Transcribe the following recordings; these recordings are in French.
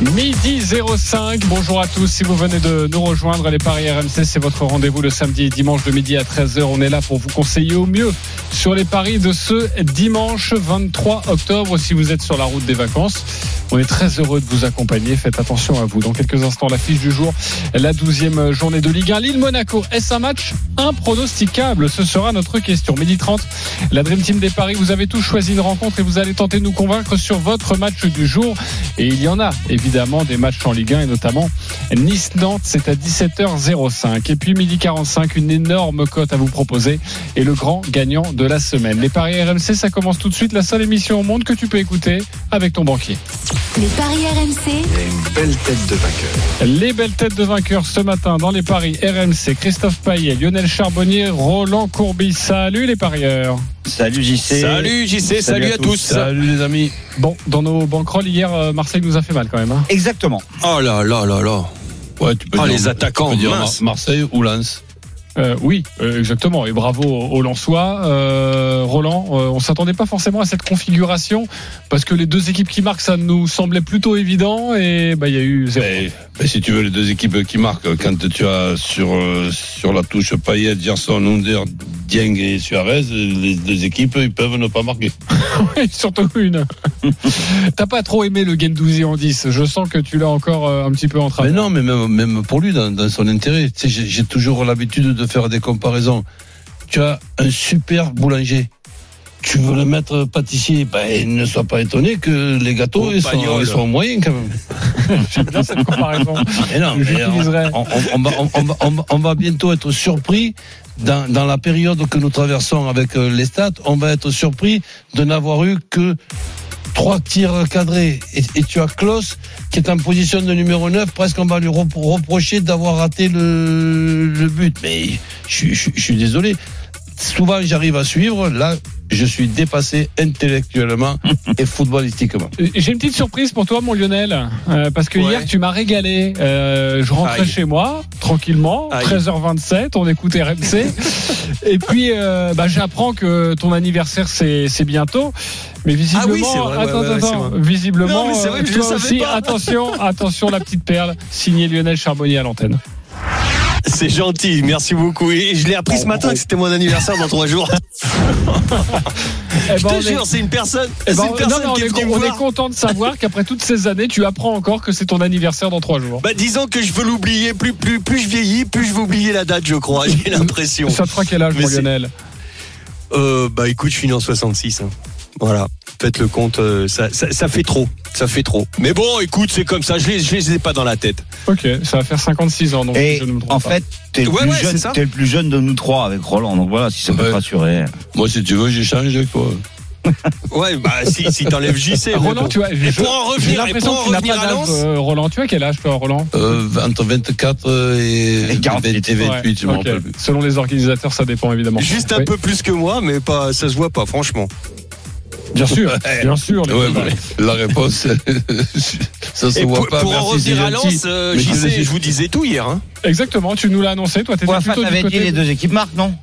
Midi 05, bonjour à tous. Si vous venez de nous rejoindre, les Paris RMC, c'est votre rendez-vous le samedi et dimanche de midi à 13h. On est là pour vous conseiller au mieux sur les paris de ce dimanche 23 octobre. Si vous êtes sur la route des vacances, on est très heureux de vous accompagner. Faites attention à vous. Dans quelques instants, l'affiche du jour, la 12e journée de Ligue 1. Lille-Monaco, est-ce un match impronosticable? Ce sera notre question. Midi 30, la Dream Team des paris. Vous avez tous choisi une rencontre et vous allez tenter de nous convaincre sur votre match du jour. Et il y en a, évidemment évidemment des matchs en Ligue 1 et notamment Nice-Nantes, c'est à 17h05. Et puis midi 45, une énorme cote à vous proposer et le grand gagnant de la semaine. Les paris RMC, ça commence tout de suite, la seule émission au monde que tu peux écouter avec ton banquier. Les paris RMC. Il y a une belle tête de vainqueur. Les belles têtes de vainqueurs ce matin dans les paris RMC, Christophe Paillet, Lionel Charbonnier, Roland Courbis. Salut les parieurs. Salut JC. Salut JC, salut, à, tous. Salut les amis. Bon, dans nos banquerolles hier, euh, Marseille nous a fait mal quand même. hein. Exactement. Oh là là là là. Ouais, tu peux dire, les attaquants, tu peux dire mince. Mar- Marseille ou Lens. Euh, oui, euh, exactement. Et bravo aux Lensois. Euh, Roland, on s'attendait pas forcément à cette configuration parce que les deux équipes qui marquent, ça nous semblait plutôt évident et bah il y a eu zéro. Mais, mais si tu veux les deux équipes qui marquent, quand tu as sur, sur la touche Payet, Gerson, Under, Dieng et Suarez, les deux équipes, ils peuvent ne pas marquer. Oui, surtout une. T'as pas trop aimé le Gendouzi en 10. Je sens que tu l'as encore un petit peu en Mais travers. non, mais même, même pour lui, dans, dans son intérêt, j'ai toujours l'habitude de faire des comparaisons. Tu as un super boulanger. Tu veux le mettre pâtissier, ben, ne sois pas étonné que les gâteaux, ils, sont, Pagnol. ils sont moyens quand même. J'aime bien cette comparaison. Mais non, mais on, J'utiliserai. on- on va, on- on va- on va- on va bientôt être surpris dans, dans la période que nous traversons avec euh, les stats. On va être surpris de n'avoir eu que trois tirs cadrés. Et, tu as Klaus qui est en position de numéro 9. Presque on va lui repro- reprocher d'avoir raté le, but. Mais je suis désolé. Souvent j'arrive à suivre. Là, je suis dépassé intellectuellement et footballistiquement. Euh, J'ai une petite surprise pour toi, mon Lionel, euh, parce que Ouais. hier tu m'as régalé. Euh, je rentrais Aïe. chez moi tranquillement, Aïe. 13h27, on écoute RMC, et puis euh, bah, j'apprends que ton anniversaire c'est bientôt. Mais visiblement, Ah oui, c'est vrai, ouais, attends, ouais, ouais, attends, c'est vrai. visiblement, Non, mais c'est vrai que toi aussi, pas. attention, attention, la petite perle, signé Lionel Charbonnier à l'antenne. C'est gentil, merci beaucoup. Et je l'ai appris ce matin que c'était mon anniversaire dans trois jours. Eh Je ben, te on est- jure, c'est une personne, eh c'est ben, une non, personne qui est on est content de savoir qu'après toutes ces années, tu apprends encore que c'est ton anniversaire dans trois jours. Bah, disons que je veux l'oublier. Plus, plus, plus je vieillis, plus je vais oublier la date, je crois. J'ai l'impression. Ça te fera quel âge, mon Lionel? Euh, bah écoute, je finis en 66. hein. Voilà. Faites le compte, euh, ça, ça, ça fait trop. Ça fait trop. Mais bon, écoute, c'est comme ça. Je les, je les ai pas dans la tête. Ok, ça va faire 56 ans, donc Et je ne me trompe en pas. fait, t'es le, Ouais, plus ouais, c'est jeune- ça. t'es le plus jeune de nous trois avec Roland. Donc voilà, si ça peut te rassurer. Moi, si tu veux, j'échange avec toi. Ouais, bah si, si t'enlèves JC. mais Roland, bon. tu vois, Et pour en revenir, et l'impression pour en revenir à Lens. euh, Roland. Tu as quel âge, toi, Roland? Euh, entre 24 et, Et 48. et 28, je me Ouais, rappelle ok. plus. Selon les organisateurs, ça dépend évidemment. Juste un Oui. peu plus que moi, mais pas, ça se voit pas, franchement. Bien sûr, Ouais. bien sûr. Ouais, bah, la réponse, ça se Et voit pour, pas. pour en revenir à. Lens, euh, Mais je vous disais tout hier. Hein. Exactement, tu nous l'as annoncé. Toi, t'étais fin, plutôt du t'avais dit côté. les deux équipes marquent, non?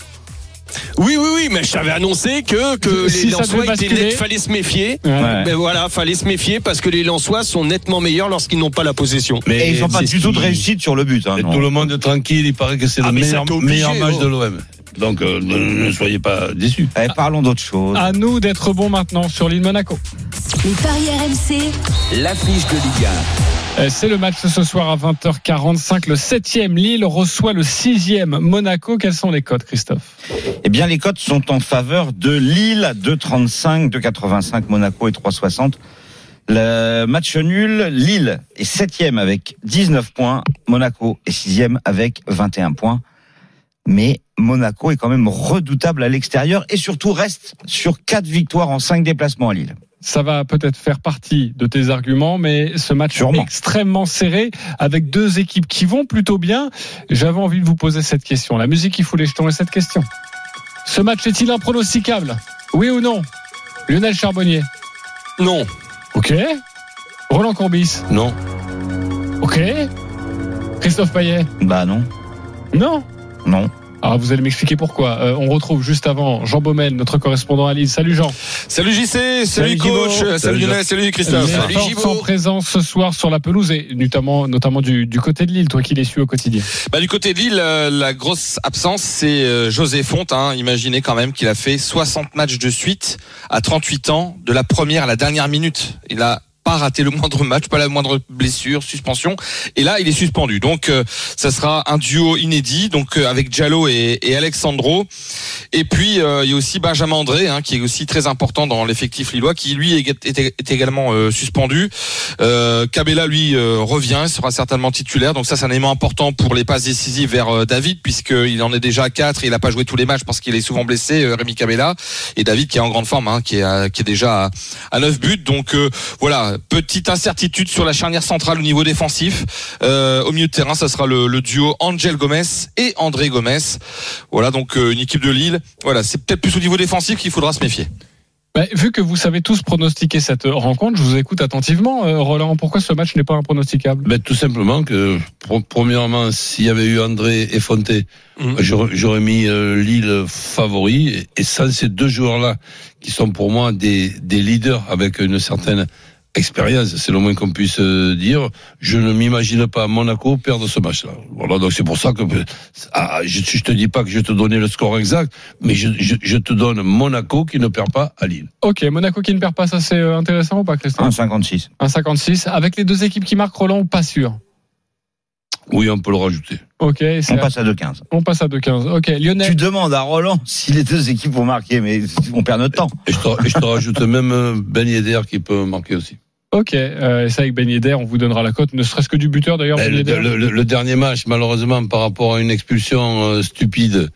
Oui, oui, oui, mais je t'avais annoncé que, que Si les Lensois étaient nets, fallait se méfier. Ouais. Ouais. Mais voilà, fallait se méfier parce que les Lensois sont nettement meilleurs lorsqu'ils n'ont pas la possession. Et ils n'ont pas du tout de réussite sur le but. Hein, Et non. tout le monde est tranquille, il paraît que c'est Ah, le mais obligé, meilleur match oh. de l'OM. Donc euh, ne, ne soyez pas déçus. Eh, parlons d'autre chose. À nous d'être bons maintenant sur l'île Monaco. Les paris RMC. L'affiche de Ligue Euh, C'est le match ce soir à 20h45. Le 7e Lille reçoit le 6e Monaco. Quelles sont les codes, Christophe? Eh bien, les cotes sont en faveur de Lille, 2,35, 2,85 Monaco et 3,60. Le match nul, Lille est septième avec 19 points, Monaco est sixième avec 21 points. Mais Monaco est quand même redoutable à l'extérieur et surtout reste sur quatre victoires en cinq déplacements à Lille. Ça va peut-être faire partie de tes arguments, mais ce match Sûrement. extrêmement serré avec deux équipes qui vont plutôt bien. J'avais envie de vous poser cette question. La musique qui fout les jetons est cette question. Ce match est-il impronosticable? Oui ou non? Lionel Charbonnier. Non. Ok. Roland Courbis. Non. Ok. Christophe Payet. Bah non, Non. non. Alors vous allez m'expliquer pourquoi. Euh, on retrouve juste avant Jean Baumel, notre correspondant à Lille. Salut Jean. Salut JC, salut, Salut, coach, salut, Salut, Lionel, salut Christophe. Les forces sont présents ce soir sur la pelouse et notamment, notamment du, du côté de Lille, toi qui les suis au quotidien. Bah, du côté de Lille, euh, la grosse absence, c'est euh, José Fonte. Hein. Imaginez quand même qu'il a fait 60 matchs de suite à 38 ans, de la première à la dernière minute. Il a pas raté le moindre match, pas la moindre blessure, suspension. Et là, il est suspendu. Donc, euh, ça sera un duo inédit, donc euh, avec Diallo et, et Alexandro. Et puis, euh, il y a aussi Benjamin André, hein, qui est aussi très important dans l'effectif lillois, qui lui est, également euh, suspendu. Cabella, lui, revient, sera certainement titulaire. Donc ça, c'est un élément important pour les passes décisives vers David, puisqu'il en est déjà à 4 et il n'a pas joué tous les matchs parce qu'il est souvent blessé, Rémi Cabella. Et David qui est en grande forme, hein, qui, est, déjà à, à 9 buts. Donc voilà, petite incertitude sur la charnière centrale au niveau défensif. Euh, au milieu de terrain, ça sera le, le duo Angel Gomez et André Gomez. Voilà, donc euh, une équipe de Lille. Voilà, c'est peut-être plus au niveau défensif qu'il faudra se méfier. Bah, vu que vous savez tous pronostiquer cette rencontre, je vous écoute attentivement. Euh, Roland, pourquoi ce match n'est pas impronosticable? Ben, tout simplement que, premièrement, s'il y avait eu André et Fonté, Mhm. j'aurais j'aurais mis euh, Lille favori. Et, et sans ces deux joueurs-là, qui sont pour moi des, des leaders avec une certaine expérience, c'est le moins qu'on puisse euh, dire, je ne m'imagine pas Monaco perdre ce match-là. Voilà, donc c'est pour ça que ah, je, je te dis pas que je vais te donner le score exact, mais je, je, je te donne Monaco qui ne perd pas à Lille. Ok, Monaco qui ne perd pas, ça c'est euh, intéressant ou pas, Christophe? 1,56. 1,56. Avec les deux équipes qui marquent Roland, pas sûr? Oui, on peut le rajouter. Ok, c'est- On passe à 2,15. on passe à 2,15. Ok, Lionel. Tu demandes à Roland si les deux équipes vont marquer, mais on perd notre temps. Et je te, et je te rajoute même euh, Ben Yedder qui peut marquer aussi. Ok, euh, et ça avec Ben Yedder, on vous donnera la cote, ne serait-ce que du buteur d'ailleurs. Ben, Ben le, dernier match, malheureusement, par rapport à une expulsion euh, stupide,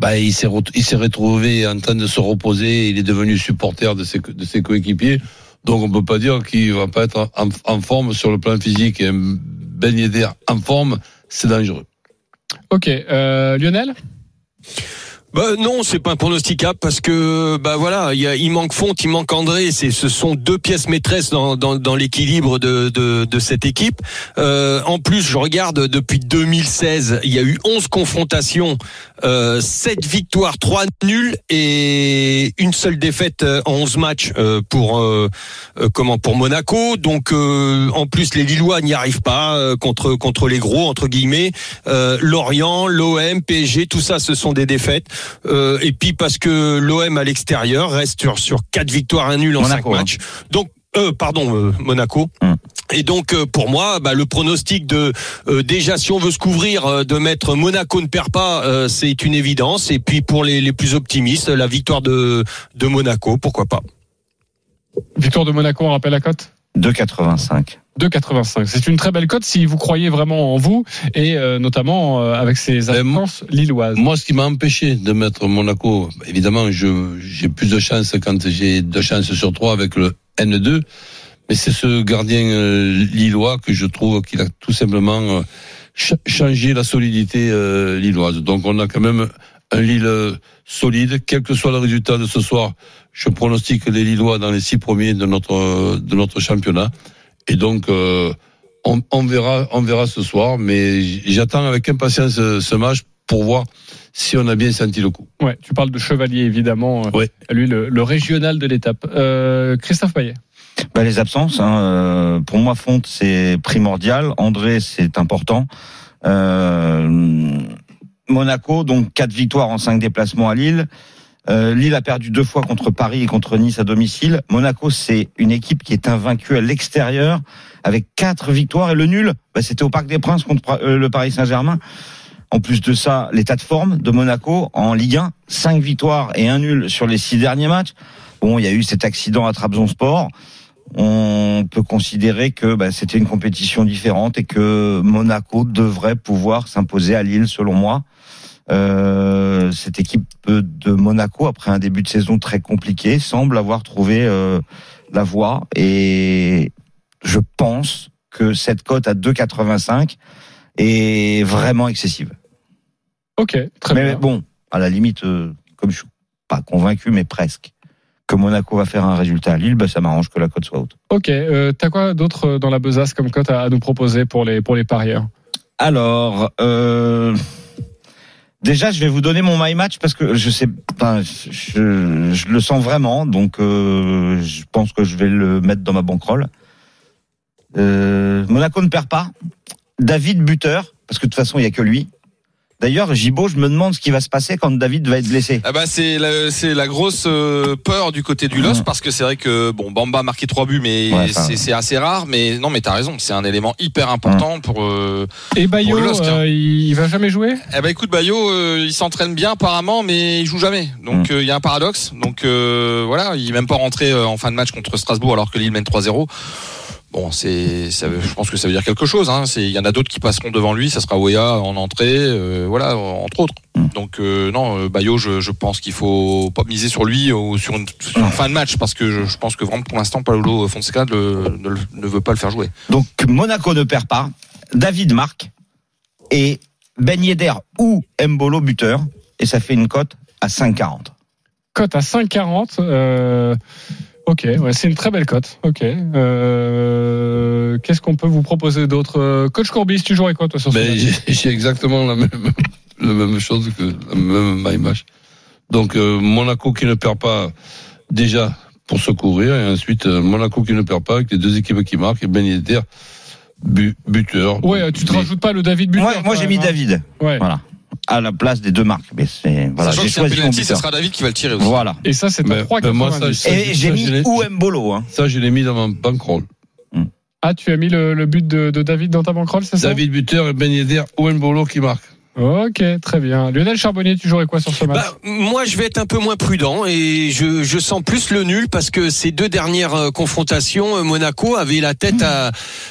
bah, il s'est retrouvé en train de se reposer. Il est devenu supporter de ses, co- de ses coéquipiers. Donc on peut pas dire qu'il va pas être en, en forme sur le plan physique. Et Ben Yedder en forme, c'est dangereux. Ok, euh, Lionel? Bah non, c'est pas pronosticable parce que bah voilà, il, y a, il manque Fonte, il manque André. C'est ce sont deux pièces maîtresses dans, dans, l'équilibre de, de, cette équipe. Euh, en plus, je regarde depuis 2016, il y a eu 11 confrontations, euh, 7 victoires, 3 nuls et une seule défaite euh, en 11 matchs euh, pour comment pour Monaco. Donc en plus les Lillois n'y arrivent pas contre contre les gros entre guillemets. Lorient, l'OM, PSG, tout ça, ce sont des défaites. Euh, et puis parce que l'OM à l'extérieur reste sur, sur quatre victoires, un nul en Monaco, cinq hein. matchs. Donc euh, pardon, euh, Monaco. Hum. Et donc euh, pour moi, bah, le pronostic de euh, déjà si on veut se couvrir euh, de mettre Monaco ne perd pas, euh, c'est une évidence. Et puis pour les, les plus optimistes, la victoire de de Monaco, pourquoi pas. Victoire de Monaco, on rappelle la cote? 2,85. 2,85. C'est une très belle cote si vous croyez vraiment en vous et euh, notamment euh, avec ces absences lilloises. Moi, ce qui m'a empêché de mettre Monaco, évidemment, je, j'ai plus de chance quand j'ai deux chances sur trois avec le N2, mais c'est ce gardien euh, lillois que je trouve qu'il a tout simplement euh, ch- changé la solidité euh, lilloise. Donc, on a quand même un Lille solide, quel que soit le résultat de ce soir. Je pronostique les Lillois dans les six premiers de notre de notre championnat, et donc. euh, on, on verra, on verra ce soir, mais j'attends avec impatience euh, ce match pour voir si on a bien senti le coup. Ouais, tu parles de Chevalier évidemment. euh, Ouais. Lui, le, le régional de l'étape. Euh, Christophe Payet. Bah, les absences, hein, euh, pour moi, Fonte, c'est primordial. André, c'est important. Euh, Monaco, donc quatre victoires en cinq déplacements à Lille. Euh, Lille a perdu deux fois contre Paris et contre Nice à domicile. Monaco, c'est une équipe qui est invaincue à l'extérieur avec quatre victoires et le nul, bah, c'était au Parc des Princes contre euh, le Paris Saint-Germain. En plus de ça, l'état de forme de Monaco en Ligue 1, cinq victoires et un nul sur les six derniers matchs. Bon, il y a eu cet accident à Trabzonspor. On peut considérer que bah, c'était une compétition différente et que Monaco devrait pouvoir s'imposer à Lille, selon moi. Euh, cette équipe de Monaco, après un début de saison très compliqué, semble avoir trouvé euh, la voie. Et je pense que cette cote à 2,85 est vraiment excessive. Ok, très mais bien. bon, à la limite, euh, comme je suis pas convaincu, mais presque. que Monaco va faire un résultat à Lille, bah, ça m'arrange que la cote soit haute. Ok, euh, t'as quoi d'autre dans la besace comme cote à, à nous proposer pour les pour les parieurs? Alors, euh, déjà, je vais vous donner mon my match parce que je sais, enfin, je, je le sens vraiment, donc euh, je pense que je vais le mettre dans ma banquerolle. Euh, Monaco ne perd pas. David buteur, parce que de toute façon, il y a que lui. D'ailleurs, Gibaud, je me demande ce qui va se passer quand David va être blessé. Ah bah c'est la, c'est la grosse euh, peur du côté du LOS parce que c'est vrai que bon Bamba a marqué trois buts mais Ouais, enfin, c'est c'est assez rare mais non mais t'as raison c'est un élément hyper important pour euh, Et Bayo, Pour le LOSC, hein. euh, il, va jamais jouer? Eh ben écoute Bayo euh, il s'entraîne bien apparemment mais il joue jamais donc Mm. euh, il y a un paradoxe donc euh, voilà il est même pas rentré euh, en fin de match contre Strasbourg alors que Lille mène 3-0 Bon, c'est, ça je pense que ça veut dire quelque chose. Hein. C'est, il y en a d'autres qui passeront devant lui. Ça sera Wea en entrée, euh, voilà, entre autres. Mm. Donc euh, non, euh, Bayo, je, je pense qu'il faut pas miser sur lui ou sur une, sur une fin de match parce que je, je pense que vraiment pour l'instant, Paolo Fonseca ne, ne, ne veut pas le faire jouer. Donc Monaco ne perd pas. David marque et Ben Yedder ou Mbolo buteur et ça fait une cote à 5,40. Cote à 5,40. Euh, ok, ouais, c'est une très belle cote. Ok. Euh, Qu'est-ce qu'on peut vous proposer d'autre? Euh, Coach Courbis, tu jouerais quoi toi sur ce Ben, match? j'ai exactement la même, la même chose que la même my match. Donc euh, Monaco qui ne perd pas déjà pour se couvrir et ensuite euh, Monaco qui ne perd pas avec les deux équipes qui marquent et Ben Yedder bu- buteur. Ouais, tu te Mais- rajoutes pas le David buteur. Moi, moi j'ai mis hein. David Ouais. Voilà. À la place des deux marques. Mais c'est voilà, j'ai choisi mon penalty, ce buteur. sera David qui va le tirer aussi. Voilà. Et ça, c'est Ben, à 3,90. ben, moi, ça, ça, Et j'ai ça, mis je l'ai- ou Mbolo. Hein. Ça, je l'ai mis dans mon bankroll. Ah, tu as mis le, le but de, de David dans ta banquerolle, c'est ça? David buteur et Ben Yedder ou Mbolo qui marque. Ok, très bien. Lionel Charbonnier, tu jouerais quoi sur ce match? Bah, moi, je vais être un peu moins prudent et je, je sens plus le nul parce que ces deux dernières euh, confrontations, euh, Monaco avait la tête à,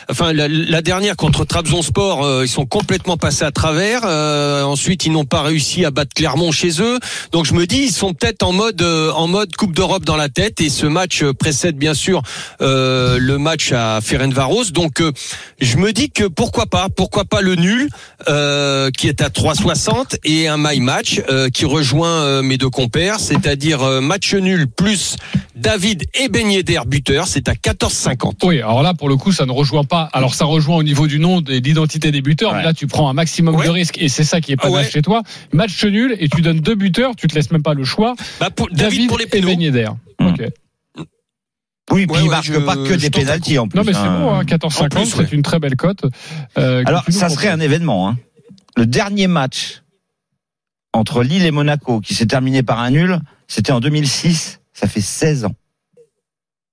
enfin la, la dernière contre Trabzonspor, euh, ils sont complètement passés à travers. Euh, ensuite, ils n'ont pas réussi à battre Clermont chez eux. Donc, je me dis, ils sont peut-être en mode euh, en mode Coupe d'Europe dans la tête et ce match euh, précède bien sûr euh, le match à Ferencvaros. Donc, euh, je me dis que pourquoi pas, pourquoi pas le nul euh, qui est à 3,60 et un my match euh, qui rejoint euh, mes deux compères, c'est-à-dire euh, match nul plus David et Ben Yedder buteur, c'est à 14,50. Oui, alors là, pour le coup, ça ne rejoint pas. Alors, ça rejoint au niveau du nom et de l'identité des buteurs, mais là, tu prends un maximum Ouais. de risques et c'est ça qui est pas Ah ouais. mal chez toi. Match nul et tu donnes deux buteurs, tu te laisses même pas le choix. Bah, pour, David, David, pour les et. Ben Yedder. Ok. Oui, puis Ouais, il ouais, marque je- pas que des pénalties en plus. Non, mais c'est hein. bon, hein, En 14,50, plus, c'est ouais. une très belle cote. Euh, Alors, ça serait un événement. Hein. Le dernier match entre Lille et Monaco, qui s'est terminé par un nul, c'était en 2006. Ça fait 16 ans.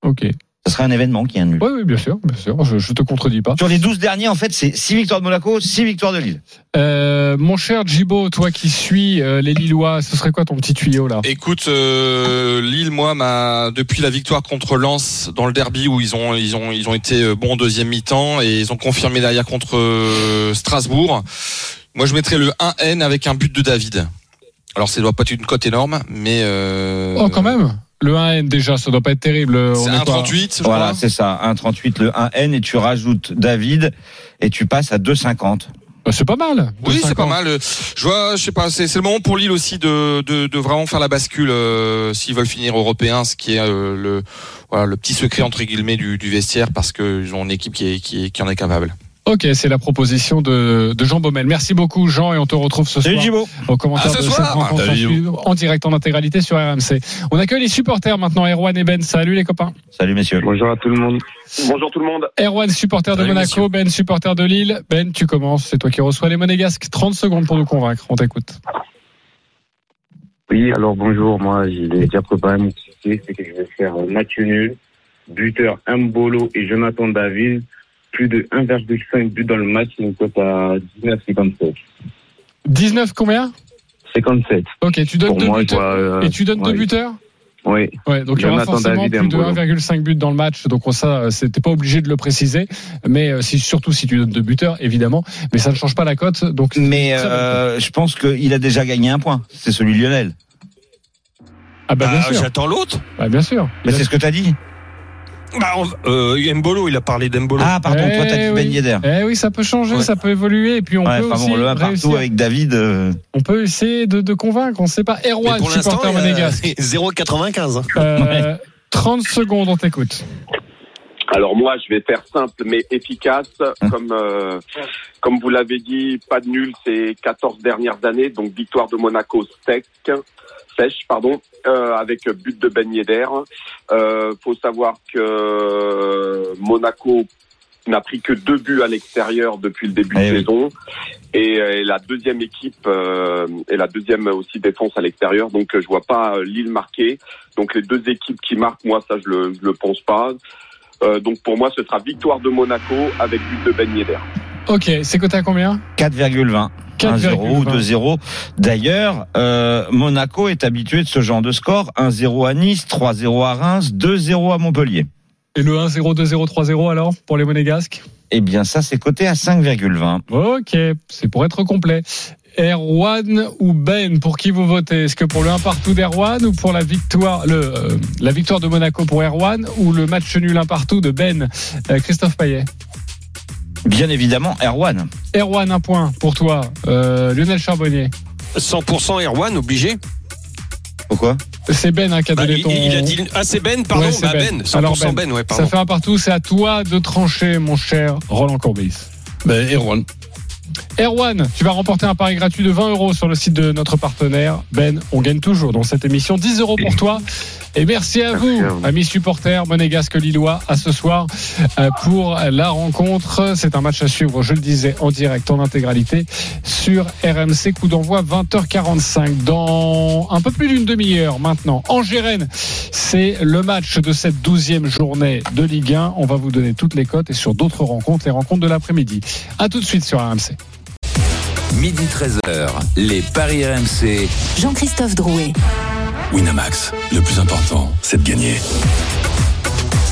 Ok. Ça serait un événement qui est un nul. Oui, oui, bien sûr, bien sûr. Je, je te contredis pas. Sur les 12 derniers, en fait, c'est 6 victoires de Monaco, 6 victoires de Lille. Euh, mon cher Gibo, toi qui suis euh, les Lillois, ce serait quoi ton petit tuyau là? Écoute, euh, Lille, moi, m'a depuis la victoire contre Lens dans le derby où ils ont ils ont ils ont été bons en deuxième mi-temps et ils ont confirmé derrière contre euh, Strasbourg. Moi, je mettrais le 1N avec un but de David. Alors, ça doit pas être une cote énorme, mais euh, Oh, quand même Le 1N déjà, ça doit pas être terrible. On C'est est pas- 1,38, je Voilà, c'est ça. 1,38 le 1N et tu rajoutes David et tu passes à 2,50. Bah, c'est pas mal. Oui, 2,50. c'est pas mal. Je vois, je sais pas, c'est c'est le moment pour Lille aussi de, de, de vraiment faire la bascule euh, s'ils veulent finir européen, ce qui est euh, le voilà le petit secret entre guillemets du, du vestiaire parce qu'ils ont une équipe qui, est, qui, est- qui en est capable. Ok, c'est la proposition de, de Jean Baumel. Merci beaucoup Jean et on te retrouve ce Salut soir Gibo. au commentaire ce de soir. cette rencontre Salut, en, suivre, en direct en intégralité sur RMC. On accueille les supporters maintenant, Erwan et Ben. Salut les copains. Salut messieurs. Bonjour à tout le monde. Bonjour tout le monde. Erwan, supporter de Salut, Monaco, Ben, supporter de Lille. Ben, tu commences, c'est toi qui reçois les monégasques. 30 secondes pour nous convaincre, on t'écoute. Oui, alors bonjour. Moi, j'ai déjà préparé mon. C'est que je vais faire match nul, buteur Mbolo et Jonathan David. Plus de 1,5 but dans le match. Une cote à 19,57. 19 combien? 57. Ok, tu donnes Pour deux moi, buteurs. vois. euh, Et tu donnes deux ouais. buteurs? Oui. Ouais, donc il y aura forcément David plus de Mbolo. 1,5 but dans le match. Donc on- ça, euh, c'était pas obligé de le préciser. Mais euh, si, surtout si tu donnes deux buteurs, évidemment. Mais ça ne change pas la cote. Donc Mais euh, je pense qu'il a déjà gagné un point. C'est celui de Lionel. ah bah bien Bah, sûr. J'attends l'autre. Bah, bien sûr. Mais c'est ce que tu as dit. Bah, on- euh, Mbolo, il a parlé d'Embolo. Ah, pardon, toi, t'as dit Eh Ben oui. Yedder. Eh oui, ça peut changer, Ouais. ça peut évoluer. Et puis on Ouais, peut enfin aussi bon, le 1 partout avec David. euh, On peut essayer de, de convaincre. On ne sait pas. Erwan, pour l'instant, supporter monégasque. 0,95. hein. Euh, 30 secondes, on t'écoute. Alors moi, je vais faire simple mais efficace. Comme euh, comme vous l'avez dit, pas de nul ces 14 dernières années. Donc victoire de Monaco sec, sèche, pardon, euh, avec but de Ben Yedder. Euh, faut savoir que Monaco n'a pris que deux buts à l'extérieur depuis le début Eh de oui. saison et est la deuxième équipe euh, et la deuxième aussi défense à l'extérieur. Donc euh, je vois pas euh, Lille marquer. Donc les deux équipes qui marquent, moi ça je le je le pense pas. Euh, donc pour moi ce sera victoire de Monaco avec but de Ben Yedder. Ok, c'est coté à combien 4,20. 1-0 ou 2-0. D'ailleurs, euh, Monaco est habitué de ce genre de score. 1-0 à Nice, 3-0 à Reims, 2-0 à Montpellier. Et le 1-0, 2-0, 3-0 alors pour les monégasques Eh bien, ça, c'est coté à 5,20. Ok, c'est pour être complet. Erwan ou Ben, pour qui vous votez? Est-ce que pour le 1 partout d'Erwan ou pour la victoire, le, euh, la victoire de Monaco pour Erwan ou le match nul 1 partout de Ben Euh, Christophe Payet? Bien évidemment, Erwan. Erwan, un point pour toi. Euh, Lionel Charbonnier. 100% Erwan, obligé. Pourquoi? C'est Ben hein, qui a Bah, donné il, ton. il a dit. Ah, c'est Ben, pardon. Ouais, c'est bah, Ben. ben. 100% Alors, ben. Ben. ouais, pardon. Ça fait un partout, c'est à toi de trancher, mon cher Roland Courbis. Ben, Erwan. Erwan, tu vas remporter un pari gratuit de 20 euros sur le site de notre partenaire. Ben, on gagne toujours dans cette émission. 10 euros pour toi. Et merci à vous, à vous. amis supporters monégasques lillois, à ce soir euh, pour la rencontre. C'est un match à suivre, je le disais, en direct, en intégralité sur RMC. Coup d'envoi 20h45. Dans un peu plus d'une demi-heure maintenant, Angers-Rennes, c'est le match de cette douzième journée de Ligue 1. On va vous donner toutes les cotes et sur d'autres rencontres, les rencontres de l'après-midi. À tout de suite sur RMC. Midi 13h, les Paris RMC. Jean-Christophe Drouet. Winamax, le plus important, c'est de gagner.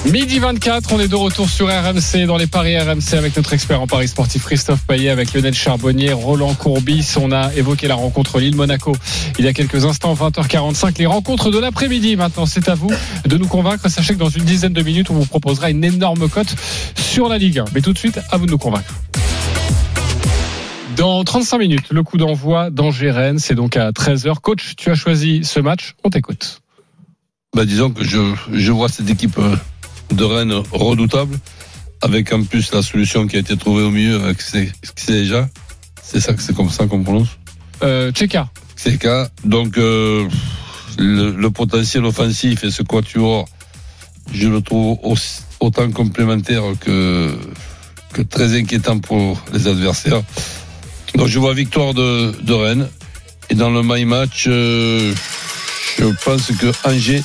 Midi 24, on est de retour sur RMC dans les paris RMC avec notre expert en paris sportif Christophe Payet, avec Lionel Charbonnier, Roland Courbis. On a évoqué la rencontre Lille-Monaco il y a quelques instants, 20h45. Les rencontres de l'après-midi maintenant, c'est à vous de nous convaincre. Sachez que dans une dizaine de minutes, on vous proposera une énorme cote sur la Ligue 1. Mais tout de suite, à vous de nous convaincre. Dans 35 minutes, le coup d'envoi d'Angers-Rennes, c'est donc à 13h. Coach, tu as choisi ce match, on t'écoute. Ben, disons que je, je vois cette équipe euh, de Rennes redoutable, avec en plus la solution qui a été trouvée au milieu avec c'est déjà. C'est ça que c'est comme ça qu'on prononce? Euh, Tcheka. Donc euh, le, le potentiel offensif et ce quatuor, je le trouve aussi- autant complémentaire que que très inquiétant pour les adversaires. Donc je vois victoire de, de Rennes. Et dans le my match, euh, je pense que Angers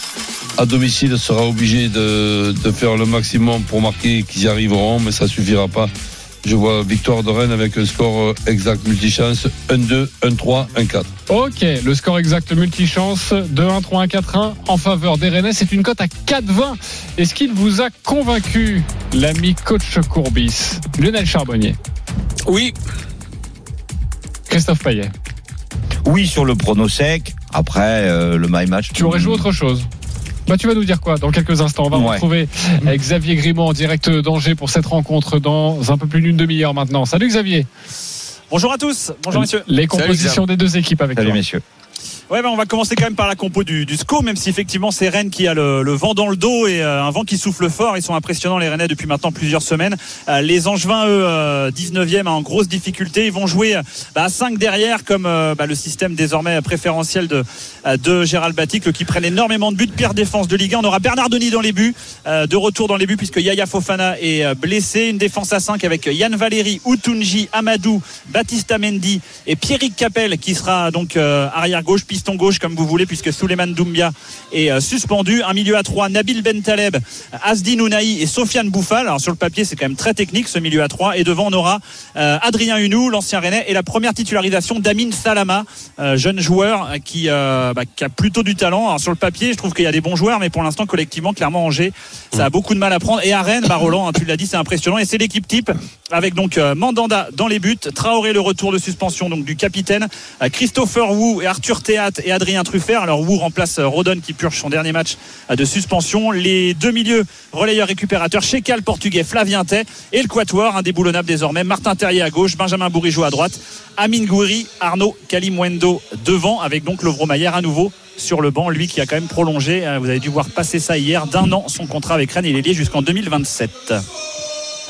à domicile sera obligé de, de faire le maximum pour marquer qu'ils y arriveront, mais ça suffira pas. Je vois victoire de Rennes avec un score euh, exact multichance 1-2, 1-3, 1-4. Ok, le score exact multichance 2-1, 3-1, 4-1 en faveur des Rennais. C'est une cote à 4-20. Est-ce qu'il vous a convaincu, l'ami coach Courbis Lionel Charbonnier, Oui, Christophe Payet. Oui, sur le prono sec. Après, euh, le my match. Tu aurais joué autre chose bah, tu vas nous dire quoi dans quelques instants On va Ouais. retrouver euh, Xavier Grimaud en direct d'Angers pour cette rencontre dans un peu plus d'une demi-heure maintenant. Salut Xavier. Bonjour à tous, bonjour messieurs. Les compositions des deux équipes avec Salut, toi. messieurs. Ouais, ben on va commencer quand même par la compo du, SCO, même si effectivement c'est Rennes qui a le, vent dans le dos et euh, un vent qui souffle fort. Ils sont impressionnants les Rennais depuis maintenant plusieurs semaines. Euh, les Angevins, eux, euh, 19e en grosse difficulté. Ils vont jouer euh, bah, à 5 derrière, comme bah, le système désormais préférentiel de, de Gérald Batic, qui prennent énormément de buts. Pire défense de Ligue 1. On aura Bernard Denis dans les buts, de retour dans les buts puisque Yaya Fofana est blessé. Une défense à 5 avec Yann Valéry, Outunji, Amadou, Baptista Mendy et Pierrick Capel qui sera donc euh, arrière gauche, gauche comme vous voulez puisque Souleymane Doumbia est euh, suspendu. Un milieu à 3, Nabil Bentaleb, Asdi Nounaï et Sofiane Bouffal. Alors sur le papier c'est quand même très technique ce milieu à 3 et devant on aura euh, Adrien Hunou, l'ancien Rennais et la première titularisation d'Amin Salama, euh, jeune joueur qui, bah, qui a plutôt du talent. Alors sur le papier je trouve qu'il y a des bons joueurs mais pour l'instant collectivement clairement Angers ça a beaucoup de mal à prendre et à Rennes, bah, hein, tu l'as dit c'est impressionnant et c'est l'équipe type avec donc Mandanda dans les buts, Traoré le retour de suspension donc du capitaine, Christopher Wu et Arthur Théâtre et Adrien Truffert. Alors Wu remplace euh, Rodon qui purge son dernier match euh, de suspension. Les deux milieux relayeurs récupérateurs, Checal portugais, Flavien Tay et le quatuor indéboulonnable désormais, Martin Terrier à gauche, Benjamin Bourigeau à droite, Amine Gouiri, Arnaud Kalimwendo devant avec donc Lovro à nouveau sur le banc, lui qui a quand même prolongé, euh, vous avez dû voir passer ça hier, d'un an son contrat avec Rennes, il est lié jusqu'en 2027.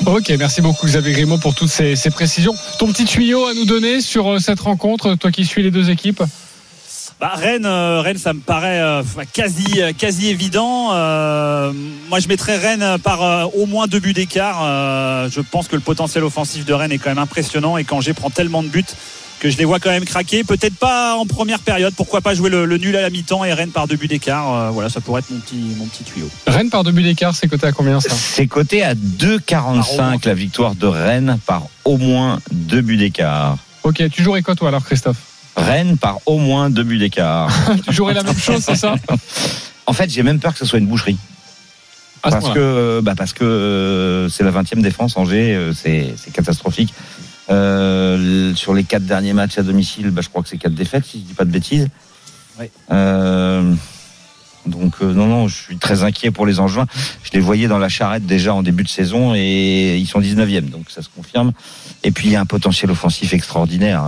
Ok, merci beaucoup Xavier Grimaud pour toutes ces, précisions. Ton petit tuyau à nous donner sur cette rencontre, toi qui suis les deux équipes? Bah, Rennes, euh, Rennes, ça me paraît euh, quasi, euh, quasi évident. Euh, moi, je mettrais Rennes par euh, au moins deux buts d'écart. Euh, je pense que le potentiel offensif de Rennes est quand même impressionnant et Angers prend tellement de buts que je les vois quand même craquer. Peut-être pas en première période. Pourquoi pas jouer le, le nul à la mi-temps et Rennes par deux buts d'écart. Euh, voilà, ça pourrait être mon petit, mon petit tuyau. Rennes par deux buts d'écart, c'est coté à combien ça? C'est coté à Par au 2,45 moins. la victoire de Rennes par au moins deux buts d'écart. Ok, tu jouerais quoi toi alors Christophe? Rennes par au moins deux buts d'écart. Tu jouerais la même chose, c'est ça En fait, j'ai même peur que ce soit une boucherie. À Parce que, euh, bah parce que euh, c'est la 20e défense, Angers, euh, c'est catastrophique. Euh, sur les quatre derniers matchs à domicile, bah, je crois que c'est quatre défaites, si je dis pas de bêtises. Euh, donc euh, non, non, je suis très inquiet pour les Angevins. Je les voyais dans la charrette déjà en début de saison et ils sont 19e, donc ça se confirme. Et puis il y a un potentiel offensif extraordinaire.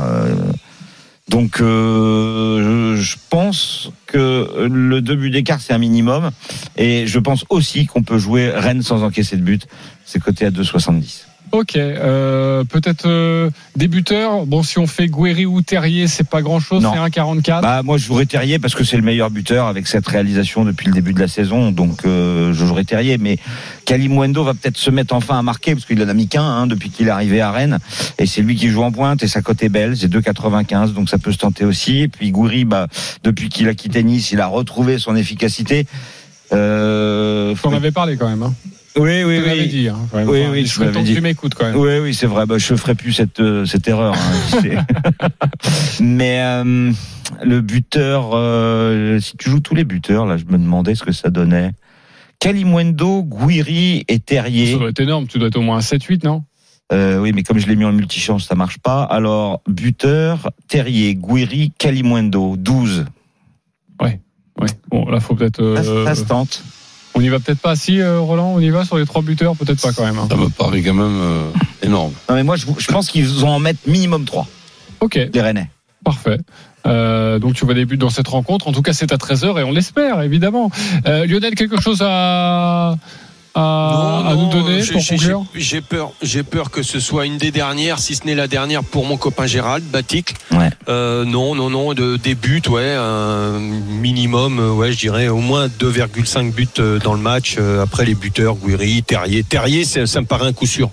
Donc euh, je- pense que le deux buts d'écart c'est un minimum et je pense aussi qu'on peut jouer Rennes sans encaisser de but. C'est coté à 2,70. Ok, euh, peut-être euh, débuteur. Bon, si on fait Guéry ou Terrier, c'est pas grand-chose, c'est 1,44. Bah moi je jouerais Terrier parce que c'est le meilleur buteur avec cette réalisation depuis le début de la saison. Donc euh, je jouerais Terrier. Mais Kalimwendo va peut-être se mettre enfin à marquer parce qu'il en a mis qu'un hein, depuis qu'il est arrivé à Rennes. Et c'est lui qui joue en pointe et sa cote est belle, c'est 2,95 donc ça peut se tenter aussi. Et puis Goury, bah depuis qu'il a quitté Nice, il a retrouvé son efficacité. Euh, T'en avais parlé quand même. Hein. Oui, oui, oui. dit. Hein. Oui, oui, je que dit. tu m'écoutes quand même. Oui, oui, c'est vrai. Bah, je ferai plus cette euh, cette erreur. hein. Mais euh, le buteur, euh, si tu joues tous les buteurs, là, je me demandais ce que ça donnait. Kalimwendo, Guiri et Ça Terrier. doit être énorme, tu dois être au moins un 7-8, non? Euh, oui, mais comme je l'ai mis en multichance, ça marche pas. Alors, buteur, Terrier, Guiri, Kalimwendo, 12. Ouais. Bon, là, faut peut-être. Ça, euh, ça se tente. On y va peut-être pas. Si, euh, Roland, on y va sur les trois buteurs Peut-être pas quand même. hein. Ça me paraît quand même euh, énorme. Non, mais moi, je, je pense qu'ils vont en mettre minimum 3, Ok, les Rennais. parfait. Euh, donc tu vois des buts dans cette rencontre. En tout cas, c'est à 13h et on l'espère, évidemment. Euh, Lionel, quelque chose à, à, à nous donner j'ai- pour j'ai- conclure j'ai- J'ai peur, j'ai peur que ce soit une des dernières, si ce n'est la dernière pour mon copain Gérald Batic. Ouais. Euh, non, non, non, de, des buts, ouais, un minimum, euh, ouais, je dirais au moins 2,5 buts euh, dans le match. euh, après les buteurs, Guiri, Terrier, Terrier, ça me paraît un coup sûr.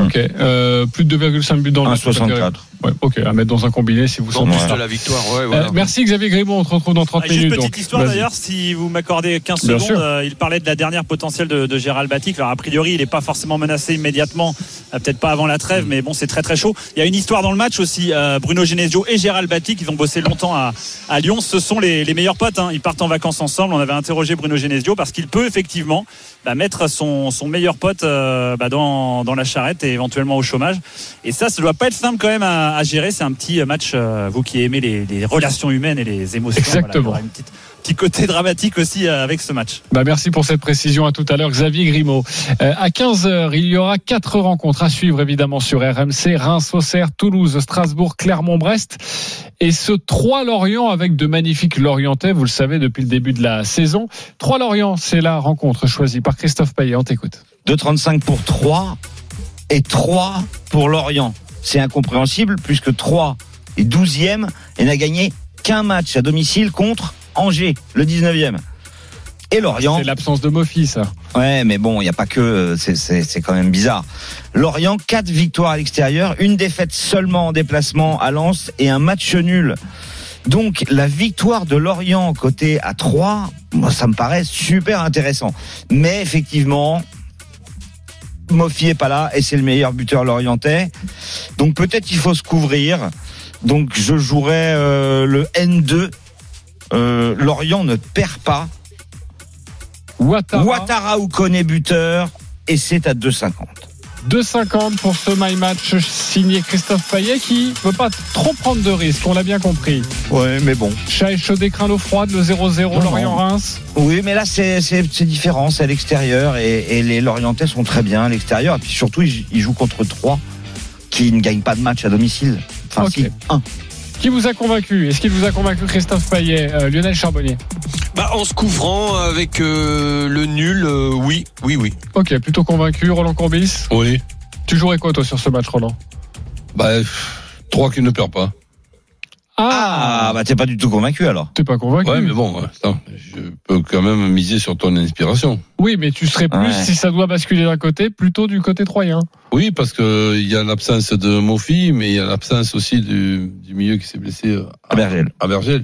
Ok, euh, plus de 2,5 buts dans le match. 1,64. Ouais, ok, à mettre dans un combiné si vous En sentez de la victoire, ouais, Euh, voilà. merci Xavier Grimaud, on te retrouve dans 30 Ah, Juste minutes. petite donc. histoire d'ailleurs, si vous m'accordez 15 Bien secondes, euh, il parlait de la dernière potentielle de, de Gérald Batic. Alors a priori, il n'est pas forcément menacé immédiatement, euh, peut-être pas avant la trêve, mais bon, c'est très très chaud. Il y a une histoire dans le match aussi. euh, Bruno Genesio et Gérald Batic, ils ont bossé longtemps à, à Lyon. Ce sont les, les meilleurs potes. hein. Ils partent en vacances ensemble. On avait interrogé Bruno Genesio parce qu'il peut effectivement bah, mettre son, son meilleur pote euh, bah, dans, dans la charrette et éventuellement au chômage. Et ça, ça doit pas être simple quand même à, à gérer. C'est un petit match, euh, vous qui aimez les, les relations humaines et les émotions. voilà, il y Exactement. aura une petite- petit côté dramatique aussi euh, avec ce match. Bah merci pour cette précision. À tout à l'heure, Xavier Grimaud. Euh, à 15h, il y aura quatre rencontres à suivre évidemment sur RMC. Reims, Auxerre, Toulouse, Strasbourg, Clermont-Brest. Et ce 3 Lorient avec de magnifiques Lorientais, vous le savez, depuis le début de la saison. 3 Lorient, c'est la rencontre choisie par Christophe Payet. On t'écoute. 2,35 pour 3 et 3 pour Lorient. C'est incompréhensible puisque 3 est 12e et n'a gagné qu'un match à domicile contre Angers, le 19e. Et Lorient. C'est l'absence de Mofi, ça. Ouais, mais bon, il n'y a pas que. c'est quand même bizarre. Lorient, 4 victoires à l'extérieur, une défaite seulement en déplacement à Lens et un match nul. Donc la victoire de Lorient côté à 3, moi ça me paraît super intéressant. Mais effectivement, Mofi est pas là et c'est le meilleur buteur lorientais. Donc peut-être il faut se couvrir. Donc je jouerai euh, le N2. Euh, Lorient ne perd pas. Ouattara. Ouattara ou connaît buteur et c'est à 2,50. 2,50 pour ce My Match signé Christophe Payet qui veut pas trop prendre de risques, on l'a bien compris. Ouais, mais bon. Chat chaudé, craint l'eau froide, le 0-0 Non, Lorient-Reims. Oui, mais là, c'est différent. C'est à l'extérieur et, et les Lorientais sont très bien à l'extérieur. Et puis surtout, ils, ils jouent contre trois qui ne gagnent pas de match à domicile. Enfin, Ok. si, un. Qui vous a convaincu? Est-ce qu'il vous a convaincu Christophe Payet Euh, Lionel Charbonnier? Bah, en se couvrant avec euh, le nul, euh, oui, oui, oui. Ok, plutôt convaincu. Roland Courbis Oui. Tu jouerais quoi toi sur ce match Roland? Bah, pff, trois qui ne perd pas. Ah, bah t'es pas du tout convaincu alors. T'es pas convaincu Ouais, mais bon, attends, je peux quand même miser sur ton inspiration. Oui, mais tu serais plus, Ouais. si ça doit basculer d'un côté, plutôt du côté troyen. Oui, parce que il y a l'absence de Mofi, mais il y a l'absence aussi du, du milieu qui s'est blessé euh, À Bergel. à Bergel.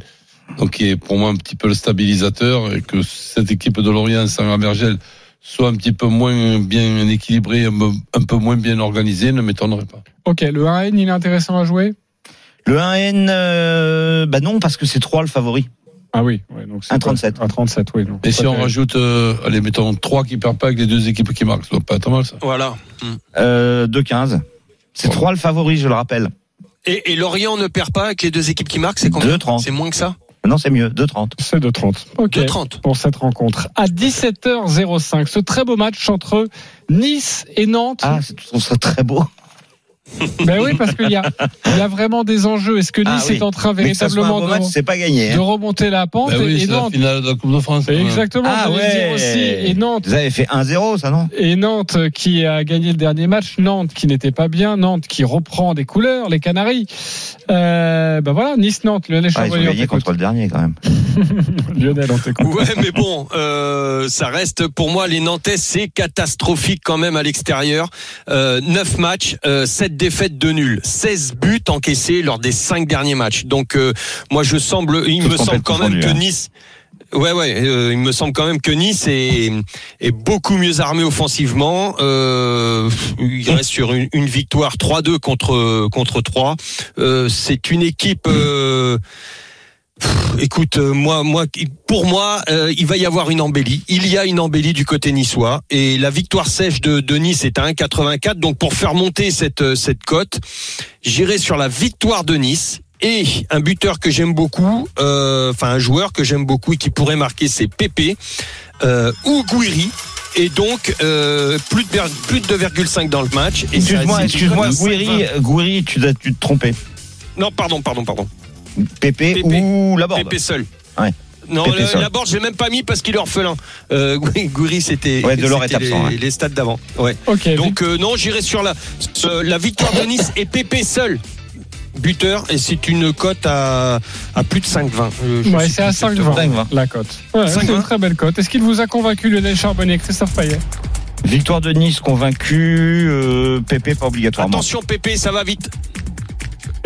Donc, qui est pour moi un petit peu le stabilisateur et que cette équipe de Lorient sans Abergel soit un petit peu moins bien équilibrée, un peu- moins bien organisée, ne m'étonnerait pas. Ok, le 1N, il est intéressant à jouer? Le 1N, euh, bah non, parce que c'est 3 le favori. Ah oui, ouais, donc c'est 1,37. pas- 1,37, oui. Et si on rajoute, euh, allez, mettons trois qui perdent pas avec les deux équipes qui marquent, ça doit pas être mal ça. Voilà. Euh, 2-15. C'est 3 le favori, je le rappelle. Et, et Lorient ne perd pas avec les deux équipes qui marquent, c'est combien? 2,30. C'est moins que ça? Non, c'est mieux, 2-30. C'est de 30. Ok. 2,30. Pour cette rencontre. À 17h05, ce très beau match entre Nice et Nantes. Ah, c'est- je trouve ça très beau. Ben oui, parce qu'il y a, il y a vraiment des enjeux. Est-ce que Nice Ah oui. est en train véritablement de, match, pas gagné. de hein. remonter la pente Bah oui, et c'est la Nantes finale de la Coupe de France. Exactement, Ah j'allais dire ouais. aussi. Et Nantes, Vous avez fait 1-0, ça non? Et Nantes qui a gagné le dernier match, Nantes qui n'était pas bien, Nantes qui reprend des couleurs, les Canaries. Euh, ben voilà, Nice-Nantes, Lionel Ah, Ils ont Charbonnier, on gagné contre le dernier quand même. Lionel, on t'écoute. Ouais, mais bon, euh, ça reste pour moi les Nantais, c'est catastrophique quand même à l'extérieur. Euh, 9 matchs, euh, 7 défaites de nul, 16 buts encaissés lors des 5 derniers matchs. Donc euh, moi je semble, il me semble quand même que hein. Nice. Ouais, ouais, euh, il me semble quand même que Nice est, est beaucoup mieux armé offensivement. Euh, il reste sur une, une victoire 3-2 contre contre 3. Euh, c'est une équipe. euh, pff, écoute, euh, moi, moi, pour moi, euh, il va y avoir une embellie. Il y a une embellie du côté niçois et la victoire sèche de, de Nice est à 1,84. Donc pour faire monter cette euh, cette cote, j'irai sur la victoire de Nice. Et un buteur que j'aime beaucoup, euh, enfin un joueur que j'aime beaucoup et qui pourrait marquer, c'est Pépé ou Gouiri. Et donc euh, plus de ver- plus de 2,5 dans le match. Excuse-moi, excuse-moi, Gouiri, 5,20. Gouiri, tu tu te trompais. Non, pardon, pardon, pardon. Pépé, Pépé. ou la Pépé seul. Ouais. Non, le- la board, j'ai même pas mis parce qu'il est orphelin. Euh, Gouiri, c'était Ouais, c'était est absent, les, ouais. les stats d'avant. Ouais. Ok, Donc euh, non, j'irai sur la ce- la victoire de Nice et Pépé seul buteur et c'est une cote à, à plus de 5,20. Euh, je Ouais, c'est à plus exactement. 5,20 la cote. Ouais, c'est 5,20. une très belle cote. Est-ce qu'il vous a convaincu Lionel Charbonnier, Christophe Payet? Victoire de Nice convaincu, euh, Pépé pas obligatoirement. Attention Pépé, ça va vite.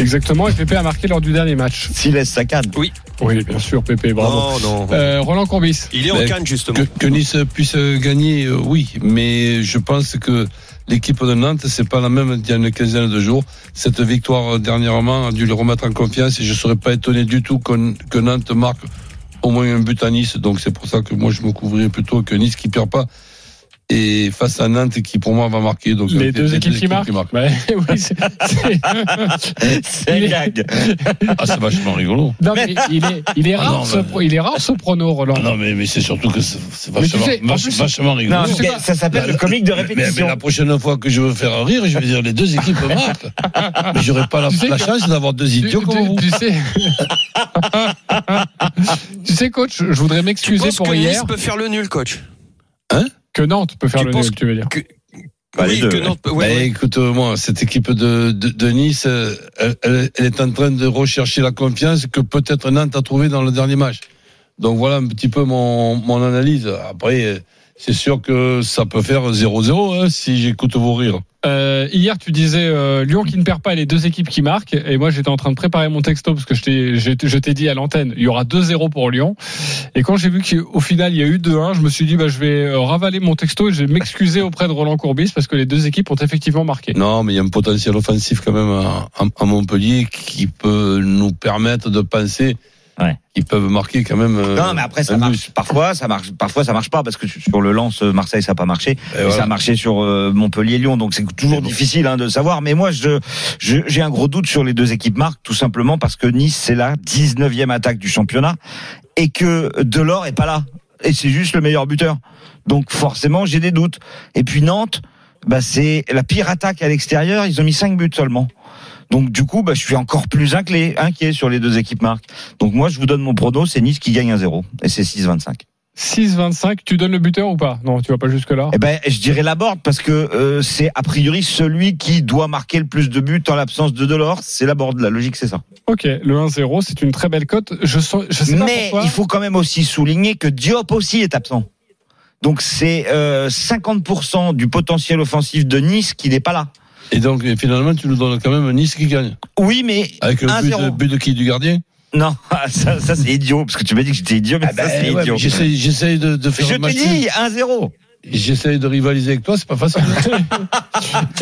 Exactement, et Pépé a marqué lors du dernier match. S'il laisse sa canne. Oui. Oui, bien sûr, Pépé, bravo. Non, non. Euh, Roland Courbis. Il est en Mais canne justement. Que, que Nice puisse gagner, euh, oui, mais je pense que l'équipe de Nantes, c'est pas la même d'il y a une quinzaine de jours. Cette victoire euh, dernièrement a dû les remettre en confiance et je serais pas étonné du tout qu'on- que Nantes marque au moins un but à Nice. Donc c'est pour ça que moi je me couvrirais plutôt que Nice qui perd pas et face à Nantes qui pour moi va marquer. Donc Les euh, deux équipes qui marquent. Oui, c'est- gag. Ah c'est vachement rigolo. Non, mais il est, il est Ah rare, ce, il est rare ce prono, Roland. Non mais, mais c'est surtout que c'est tu vachement, sais, en vache- plus, vachement rigolo. Non, Je sais c'est- pas. ça s'appelle le comique de Mais, mais répétition. la prochaine fois que je veux faire rire, je vais dire les deux équipes marquent. Mais j'aurai pas la, Tu sais la que- chance d'avoir deux Tu, idiots comme vous. tu- tu sais, tu sais, coach, je voudrais Tu m'excuser penses pour que hier Nice peut faire le nul, coach? Que Nantes peut faire Tu le nul, tu veux dire. Bah, les Oui, deux, que. Nantes peut- Bah, ouais, ouais. écoute, euh, moi, cette équipe de, de, de Nice, euh, elle, elle- elle est en train de rechercher la confiance que peut-être Nantes a trouvé dans le dernier match. Donc voilà un petit peu mon, mon analyse. Après, c'est sûr que ça peut faire 0-0 hein, si j'écoute vos rires. Euh, hier, tu disais euh, Lyon qui ne perd pas et les deux équipes qui marquent. Et moi, j'étais en train de préparer mon texto parce que je t'ai, je t'ai dit à l'antenne, il y aura 2-0 pour Lyon. Et quand j'ai vu qu'au final, il y a eu 2-1, je me suis dit, bah, je vais euh, ravaler mon texto et je vais m'excuser auprès de Roland Courbis parce que les deux équipes ont effectivement marqué. Non, mais il y a un potentiel offensif quand même à- à Montpellier qui peut nous permettre de penser Ouais. qui peuvent marquer quand même. euh, Non, mais après ça marche. Parfois, ça marche. Parfois, ça marche pas parce que sur le lance Marseille, ça a pas marché. Et voilà. Ça a marché sur euh, Montpellier-Lyon, donc c'est toujours difficile hein, de savoir. Mais moi, je je- j'ai un gros doute sur les deux équipes marques, tout simplement parce que Nice c'est la 19e attaque du championnat et que Delors est pas là. Et c'est juste le meilleur buteur. Donc forcément, j'ai des doutes. Et puis Nantes, bah c'est la pire attaque à l'extérieur. Ils ont mis 5 buts seulement. Donc du coup, bah, je suis encore plus inquiet, inquiet sur les deux équipes marques. Donc moi, je vous donne mon prono, c'est Nice qui gagne 1-0 et c'est 6-25. 6-25, tu donnes le buteur ou pas? Non, tu vas pas jusque-là. Eh ben, je dirais Laborde parce que euh, c'est a priori celui qui doit marquer le plus de buts en l'absence de Delors. C'est Laborde, la logique c'est ça. Ok, le 1-0, c'est une très belle cote. Je, sens, je sais pas Mais il faut quand même aussi souligner que Diop aussi est absent. Donc c'est euh, 50% du potentiel offensif de Nice qui n'est pas là. Et donc, et finalement, tu nous donnes quand même Nice qui gagne. Oui, mais Avec le but, 1-0. de- but de qui Du gardien? Non, ça, ça c'est idiot parce que tu m'as dit que j'étais idiot, mais Ah ben, ça c'est ouais, idiot. J'essaye j'essaye de, de faire Je te dis nul. 1-0. J'essaye de rivaliser avec toi, c'est pas facile.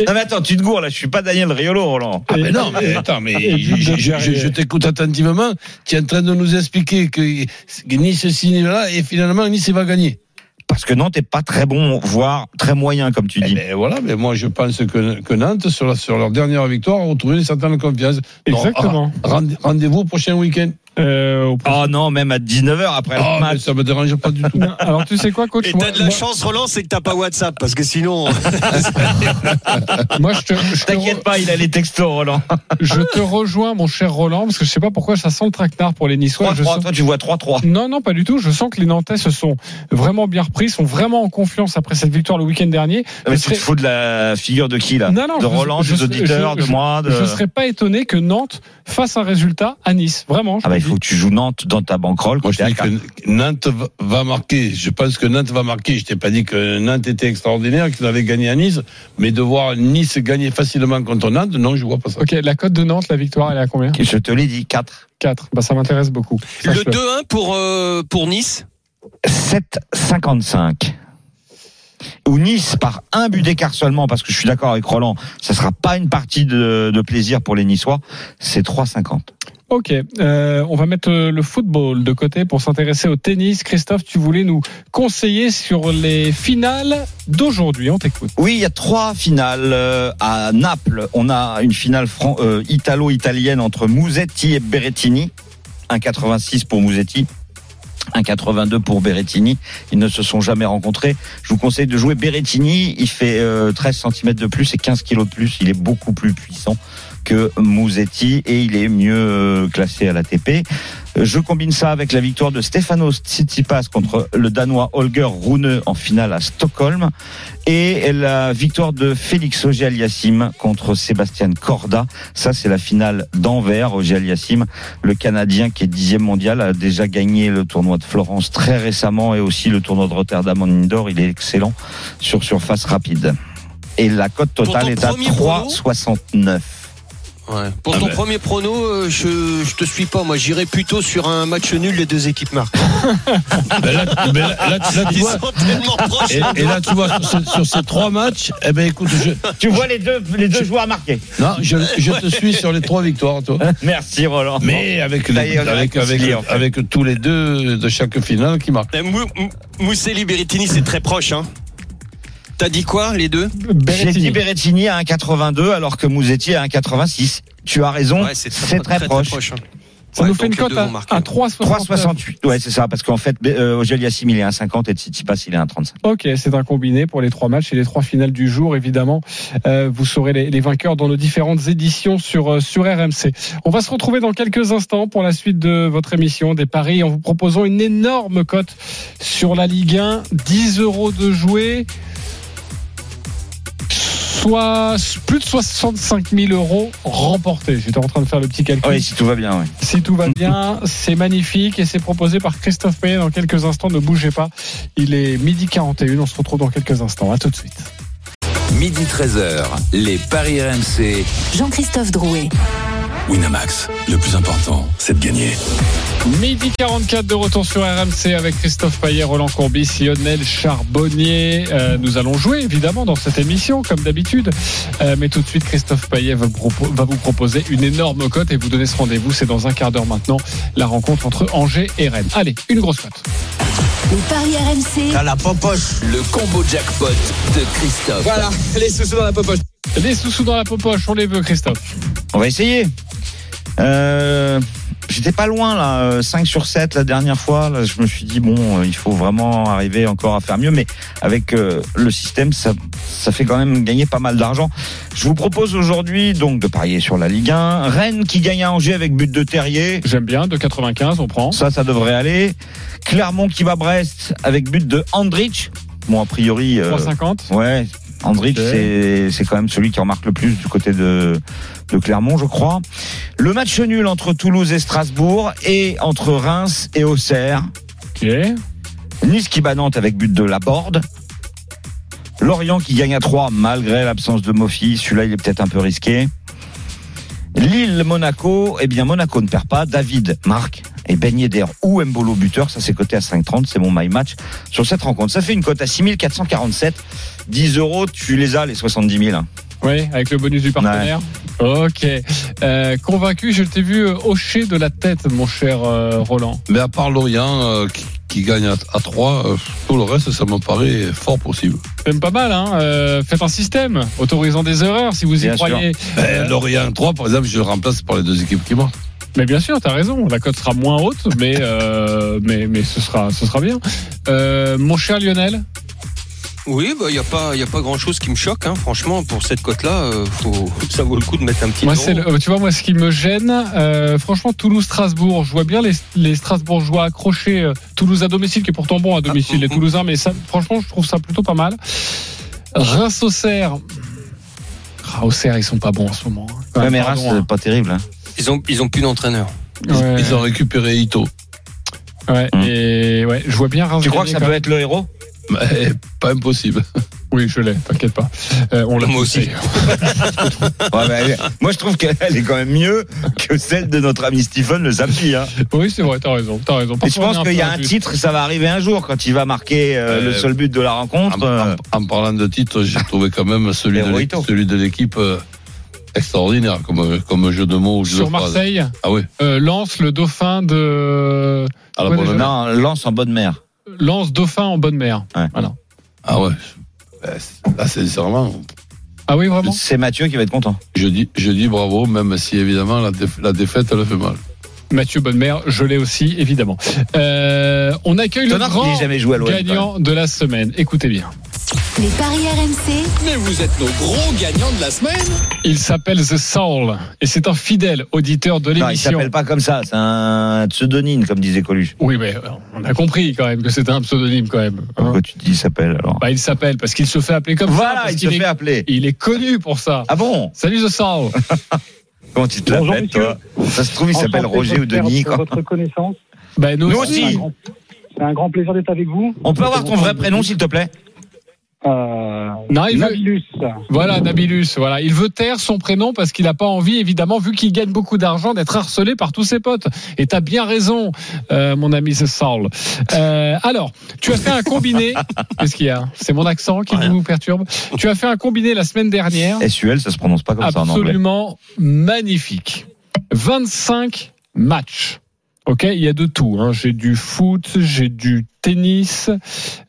Non mais attends, tu te gourres là, je suis pas Daniel Riolo, Roland. Ah mais non, mais attends, mais je t'écoute attentivement. Tu es en train de nous expliquer que Nice signe là et finalement Nice va gagner. Parce que Nantes est pas très bon, voire très moyen, comme tu dis. Mais voilà, mais moi je pense que, que Nantes, sur, la- sur leur dernière victoire, a retrouvé une certaine confiance. Exactement. rende- Rendez-vous prochain week-end. Euh, Oh non, même à 19h après Ah, le mais match. ça me dérange pas du tout. Non, alors tu sais quoi, coach? Et t'as de la moi- chance, Roland, c'est que t'as pas WhatsApp, parce que sinon. moi, je te, je te T'inquiète pas, il a les textos, Roland. je te rejoins, mon cher Roland, parce que je sais pas pourquoi ça sent le traquenard pour les Niçois. Je 3-3, sens- toi tu vois 3-3. Non, non, pas du tout. Je sens que les Nantais se sont vraiment bien repris, sont vraiment en confiance après cette victoire le week-end dernier. Mais Je tu te fous de la figure de qui là? Non, non, De je- Roland, je- des auditeurs, je- de moi de... Je serais pas étonné que Nantes fasse un résultat à Nice. Vraiment. Ah bah il faut que tu joues Nantes dans ta banquerolle. Moi, je dis que Nantes va- marquer. Je pense que Nantes va marquer. Je t'ai pas dit que Nantes était extraordinaire, qu'ils avaient gagné à Nice, mais de voir Nice gagner facilement contre Nantes, non, je vois pas ça. Ok, la cote de Nantes, la victoire, elle est à combien Je te l'ai dit, 4. 4. Bah, ça m'intéresse beaucoup. Le Sache-le. 2-1 pour, euh, pour Nice? 7,55. Ou Nice par un but d'écart seulement, parce que je suis d'accord avec Roland, ça sera pas une partie de, de plaisir pour les Niçois, c'est 3,50. Ok, euh, on va mettre le football de côté pour s'intéresser au tennis. Christophe, tu voulais nous conseiller sur les finales d'aujourd'hui. On t'écoute. Oui, il y a trois finales euh, à Naples. On a une finale euh, italo-italienne entre Musetti et Berrettini. 1,86 pour Musetti. 1,82 pour Berrettini. Ils ne se sont jamais rencontrés. Je vous conseille de jouer Berrettini. Il fait euh, 13 cm de plus et 15 kg de plus. Il est beaucoup plus puissant que Musetti et il est mieux euh, classé à l'ATP. Je combine ça avec la victoire de Stefanos Tsitsipas contre le Danois Holger Rune en finale à Stockholm et la victoire de Félix Auger-Aliassime contre Sébastien Corda. Ça, c'est la finale d'Anvers. Auger-Aliassime, le Canadien qui est dixième mondial, a déjà gagné le tournoi de Florence très récemment et aussi le tournoi de Rotterdam en indoor. Il est excellent sur surface rapide. Et la cote totale est à premier prono 3,69. Ouais. Pour Ah ton ben. premier prono, euh, je, je te suis pas. Moi, j'irais plutôt sur un match nul les deux équipes marquent. Ben là, ben là- là, là, tu vois, proches. et, et là, tu vois, sur, ce- sur ces trois matchs, eh ben, écoute, je, Tu vois les deux, les deux joueurs marqués. non, je, je te suis sur les trois victoires, toi. Merci Roland. Mais avec, les, en fait. tous les deux de chaque finale qui marquent. Euh, Mou- Mou- Mousselli Berrettini, c'est très proche. Hein. T'as dit quoi, les deux J'ai dit Berrettini à 1,82 alors que Musetti à 1,86. Tu as raison, Ouais, c'est très, proche. hein. Ça Ouais, nous fait une cote à, à 3,69. 3,68. Ouais, c'est ça, parce qu'en fait, euh, Auger-Aliassime, il est à 1,50 et Tsitsipas, il est à 1,35. Ok, c'est un combiné pour les trois matchs et les trois finales du jour, évidemment. Euh, vous saurez les, les vainqueurs dans nos différentes éditions sur, euh, sur RMC. On va se retrouver dans quelques instants pour la suite de votre émission des paris en vous proposant une énorme cote sur la Ligue 1. 10 euros de jouer. Soit plus de 65 000 euros remportés. J'étais en train de faire le petit calcul. Oui, si tout va bien, oui. Si tout va bien, c'est magnifique et c'est proposé par Christophe Payet dans quelques instants. Ne bougez pas. Il est midi 41. On se retrouve dans quelques instants. À tout de suite. Midi 13h, les Paris RMC. Jean-Christophe Drouet. Winamax, le plus important, c'est de gagner. Midi 44 de retour sur RMC avec Christophe Payet, Roland Courbis, Lionel Charbonnier. Euh, nous allons jouer évidemment dans cette émission comme d'habitude. Euh, mais tout de suite, Christophe Payet va, vous propo- va vous proposer une énorme cote et vous donner ce rendez-vous. C'est dans un quart d'heure maintenant la rencontre entre Angers et Rennes. Allez, une grosse cote. Les paris RMC. la popoche. Le combo jackpot de Christophe. Voilà, les sous dans la popoche. Les sous-sous dans la popoche, on les veut Christophe. On va essayer. Euh, J'étais pas loin là, euh, 5 sur 7 la dernière fois. Là, je me suis dit bon, euh, il faut vraiment arriver encore à faire mieux, mais avec euh, le système, ça, ça fait quand même gagner pas mal d'argent. Je vous propose aujourd'hui donc de parier sur la Ligue 1. Rennes qui gagne à Angers avec but de Terrier. J'aime bien, de 95, on prend. Ça, ça devrait aller. Clermont qui va Brest avec but de Andrich. Bon, a priori. euh, 3,50. Ouais, Andrich, Ok. c'est c'est quand même celui qui remarque le plus du côté de, de Clermont, je crois. Le match nul entre Toulouse et Strasbourg et entre Reims et Auxerre. Ok. Nice qui bat Nantes avec but de Laborde. Lorient qui gagne à 3 malgré l'absence de Mofi. Celui-là, il est peut-être un peu risqué. Lille-Monaco, eh bien Monaco ne perd pas. David marque et Ben Yedder ou Mbolo buteur. Ça c'est coté à 5,30. C'est mon my match sur cette rencontre. Ça fait une cote à 6447. 10 euros, tu les as les 70 000. hein. Oui, avec le bonus du partenaire. Ok. Euh, convaincu, je t'ai vu euh, hocher de la tête, mon cher euh, Roland. Mais à part Lorient euh, qui, qui gagne à, à 3, euh, tout le reste, ça me paraît fort possible. C'est même pas mal, hein. Euh, faites un système autorisant des erreurs si vous y Bien croyez. Ben, Lorient 3, par exemple, je le remplace par les deux équipes qui marquent. Mais bien sûr, t'as raison. La cote sera moins haute, mais euh, mais mais ce sera ce sera bien. Euh, mon cher Lionel. Oui, il n'y a pas, y a pas grand chose qui me choque, hein. franchement, pour cette cote-là, euh, faut, ça vaut le coup de mettre un petit Moi, le- tu vois, moi, ce qui me gêne, euh, franchement, Toulouse-Strasbourg. Je vois bien les, les Strasbourgeois accrocher euh, Toulouse à domicile, qui est pourtant bon à domicile, Ah, les mm, Toulousains, mais ça, franchement, je trouve ça plutôt pas mal. Reims-Auxerre. Ah, Auxerre, ils sont pas bons en ce moment. hein. Ouais, même, mais Reims, c'est hein. pas terrible. hein. Ils ont, ils ont plus d'entraîneur. Ils, Ouais. ils ont récupéré Ito. Ouais, Mm. et ouais, je vois bien Reims. Tu crois que ça peut être le héros? Mais pas impossible. Oui, je l'ai, t'inquiète pas. Euh, on l'a Moi aussi. Ouais, bah, Moi, je trouve qu'elle est quand même mieux que celle de notre ami Stephen le Zampi. Hein. Oui, c'est vrai, t'as raison, t'as raison. Et je pense qu'il y a un titre, ça va arriver un jour quand il va marquer euh, Euh, le seul but de la rencontre. En, euh, en- en parlant de titre, j'ai trouvé quand même celui de l'équipe, extraordinaire comme, comme jeu de mots. jeu Sur de phrase. Marseille, Ah oui, euh, Lance le dauphin de. à la Ouais, bonne déjà. heure. Non, lance en bonne mer. Lance dauphin en bonne mer. Ouais. Voilà. Ah ouais. C'est- Là, sincèrement, Ah oui, vraiment C'est Mathieu qui va être content. je dis, je dis bravo, même si évidemment la, déf- la défaite, elle fait mal. Mathieu Bonnemer, je l'ai aussi, évidemment. Euh, on accueille le grand jamais joué à gagnant de la semaine. Écoutez bien. Les paris RMC. Mais vous êtes nos gros gagnants de la semaine. Il s'appelle The Soul et c'est un fidèle auditeur de Non, il l'émission. s'appelle pas comme ça, c'est un pseudonyme, comme disait Coluche. Oui, mais on a compris quand même que c'était un pseudonyme quand même. hein. Pourquoi tu dis il s'appelle alors Bah, il s'appelle parce qu'il se fait appeler comme ça. Voilà, il se est- fait appeler. Il est connu pour ça. Ah bon? Salut The Soul. Comment tu te l'appelles, toi Ça se trouve, il s'appelle Roger ou Denis. quoi. Votre connaissance. Bah, nous, Nous aussi. C'est un grand plaisir d'être avec vous. On peut avoir ton vrai prénom, s'il te plaît Euh, Non, il veut- Nabilus. Voilà, Nabilus. Voilà, il veut taire son prénom parce qu'il n'a pas envie, évidemment, vu qu'il gagne beaucoup d'argent, d'être harcelé par tous ses potes. Et t'as bien raison, euh, mon ami The Soul. Euh, alors, tu as fait un combiné. Qu'est-ce qu'il y a? C'est mon accent qui vous perturbe. Tu as fait un combiné la semaine dernière. SUL, ça se prononce pas comme ça en anglais. Absolument magnifique. 25 matchs. Ok, il y a de tout. hein. J'ai du foot, j'ai du tennis.